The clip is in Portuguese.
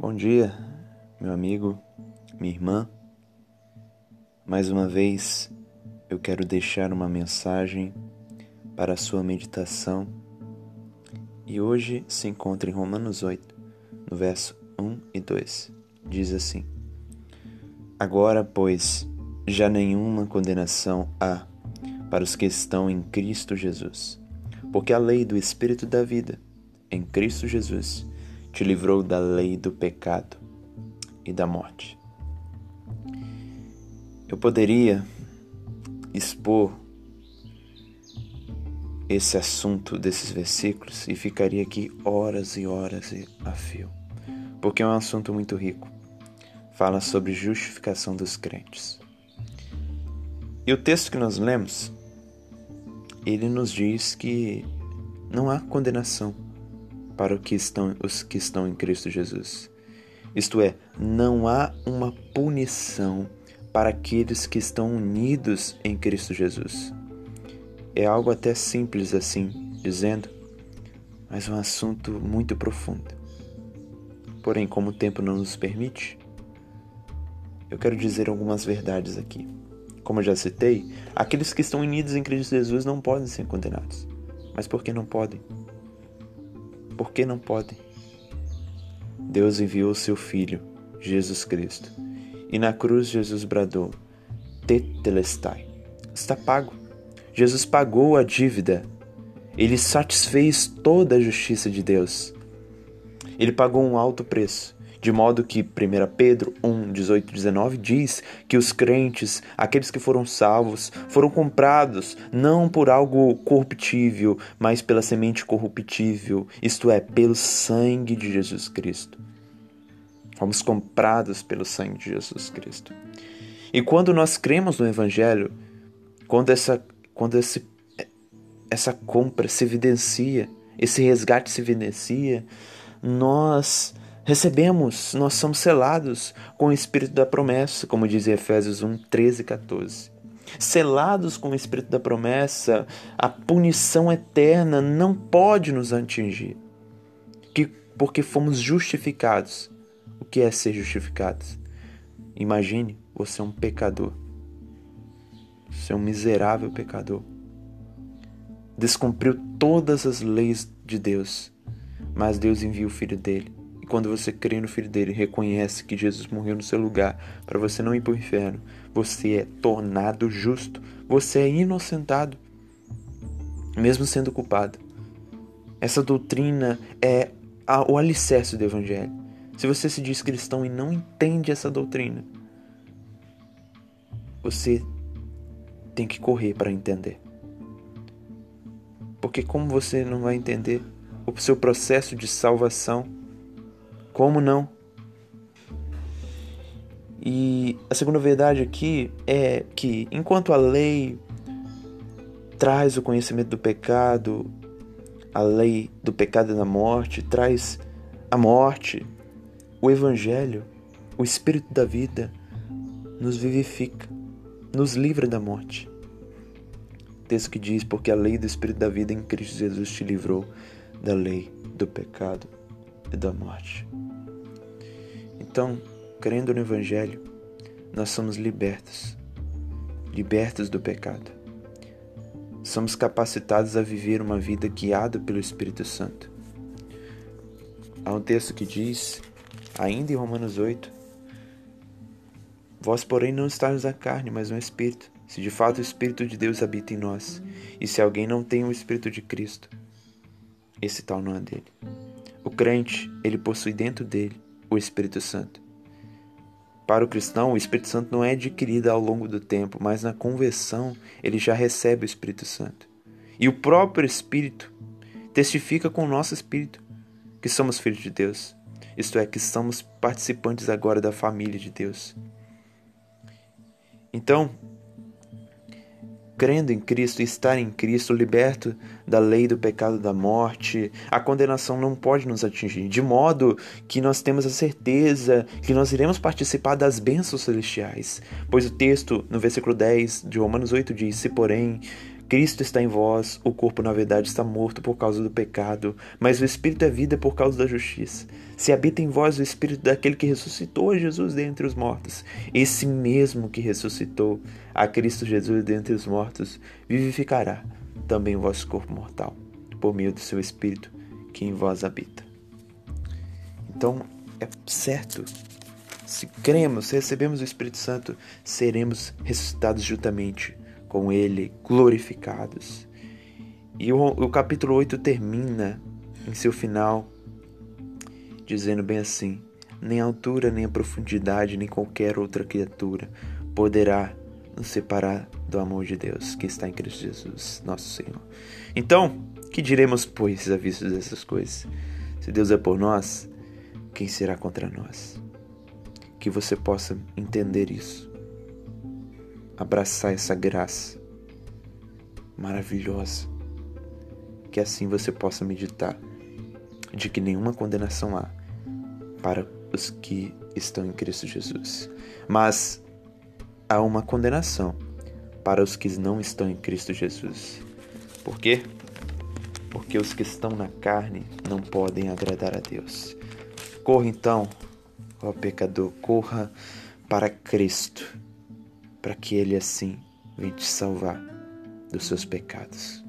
Bom dia, meu amigo, minha irmã. Mais uma vez eu quero deixar uma mensagem para a sua meditação e hoje se encontra em Romanos 8, no verso 1 e 2. Diz assim: Agora, pois, já nenhuma condenação há para os que estão em Cristo Jesus, porque a lei do Espírito da vida em Cristo Jesus te livrou da lei do pecado e da morte. Eu poderia expor esse assunto desses versículos e ficaria aqui horas e horas a fio, porque é um assunto muito rico. Fala sobre justificação dos crentes. E o texto que nós lemos, ele nos diz que não há condenação para os que estão, os que estão em Cristo Jesus. Isto é, não há uma punição para aqueles que estão unidos em Cristo Jesus. É algo até simples assim, dizendo, mas um assunto muito profundo. Porém, como o tempo não nos permite, eu quero dizer algumas verdades aqui. Como eu já citei, aqueles que estão unidos em Cristo Jesus não podem ser condenados. Mas por que não podem? Por que não podem? Deus enviou seu Filho, Jesus Cristo, e na cruz Jesus bradou: Tetelestai. Está pago. Jesus pagou a dívida. Ele satisfez toda a justiça de Deus. Ele pagou um alto preço de modo que 1 Pedro 1, 18 e 19 diz que os crentes, aqueles que foram salvos, foram comprados não por algo corruptível, mas pela semente corruptível, isto é, pelo sangue de Jesus Cristo. Fomos comprados pelo sangue de Jesus Cristo. E quando nós cremos no Evangelho, quando essa, quando esse, essa compra se evidencia, esse resgate se evidencia, nós recebemos, nós somos selados com o Espírito da promessa, como diz Efésios 1, 13 e 14. Selados com o Espírito da promessa, a punição eterna não pode nos atingir, que, porque fomos justificados. O que é ser justificados? Imagine, você é um pecador. Você é um miserável pecador. Descumpriu todas as leis de Deus, mas Deus envia o Filho dele quando você crê no Filho dele, reconhece que Jesus morreu no seu lugar para você não ir para o inferno, você é tornado justo, você é inocentado, mesmo sendo culpado. Essa doutrina é o alicerce do Evangelho. Se você se diz cristão e não entende essa doutrina, você tem que correr para entender. Porque, como você não vai entender o seu processo de salvação, como não? E a segunda verdade aqui é que enquanto a lei traz o conhecimento do pecado, a lei do pecado e da morte traz a morte, o evangelho, o espírito da vida nos vivifica, nos livra da morte. texto que diz: Porque a lei do espírito da vida em Cristo Jesus te livrou da lei do pecado e da morte. Então, crendo no Evangelho, nós somos libertos, libertos do pecado. Somos capacitados a viver uma vida guiada pelo Espírito Santo. Há um texto que diz, ainda em Romanos 8, Vós, porém, não estáis na carne, mas no Espírito, se de fato o Espírito de Deus habita em nós, e se alguém não tem o Espírito de Cristo, esse tal não é dele. O crente, ele possui dentro dele o Espírito Santo. Para o cristão, o Espírito Santo não é adquirido ao longo do tempo, mas na conversão ele já recebe o Espírito Santo. E o próprio Espírito testifica com o nosso espírito que somos filhos de Deus, isto é, que somos participantes agora da família de Deus. Então, crendo em Cristo, estar em Cristo, liberto da lei do pecado da morte, a condenação não pode nos atingir, de modo que nós temos a certeza que nós iremos participar das bênçãos celestiais. Pois o texto, no versículo 10 de Romanos 8, diz: Se, porém, Cristo está em vós, o corpo na verdade está morto por causa do pecado, mas o espírito é vida por causa da justiça. Se habita em vós o espírito daquele que ressuscitou a Jesus dentre os mortos, esse mesmo que ressuscitou a Cristo Jesus dentre os mortos, vivificará também o vosso corpo mortal, por meio do seu espírito que em vós habita. Então, é certo. Se cremos, se recebemos o Espírito Santo, seremos ressuscitados juntamente com Ele, glorificados. E o, o capítulo 8 termina em seu final dizendo bem assim: Nem a altura, nem a profundidade, nem qualquer outra criatura poderá nos separar do amor de Deus que está em Cristo Jesus, nosso Senhor. Então, que diremos, pois, a vista dessas coisas? Se Deus é por nós, quem será contra nós? Que você possa entender isso, abraçar essa graça maravilhosa, que assim você possa meditar de que nenhuma condenação há para os que estão em Cristo Jesus, mas há uma condenação para os que não estão em Cristo Jesus. Por quê? Porque os que estão na carne não podem agradar a Deus. Corra então, ó pecador, corra para Cristo, para que Ele assim venha te salvar dos seus pecados.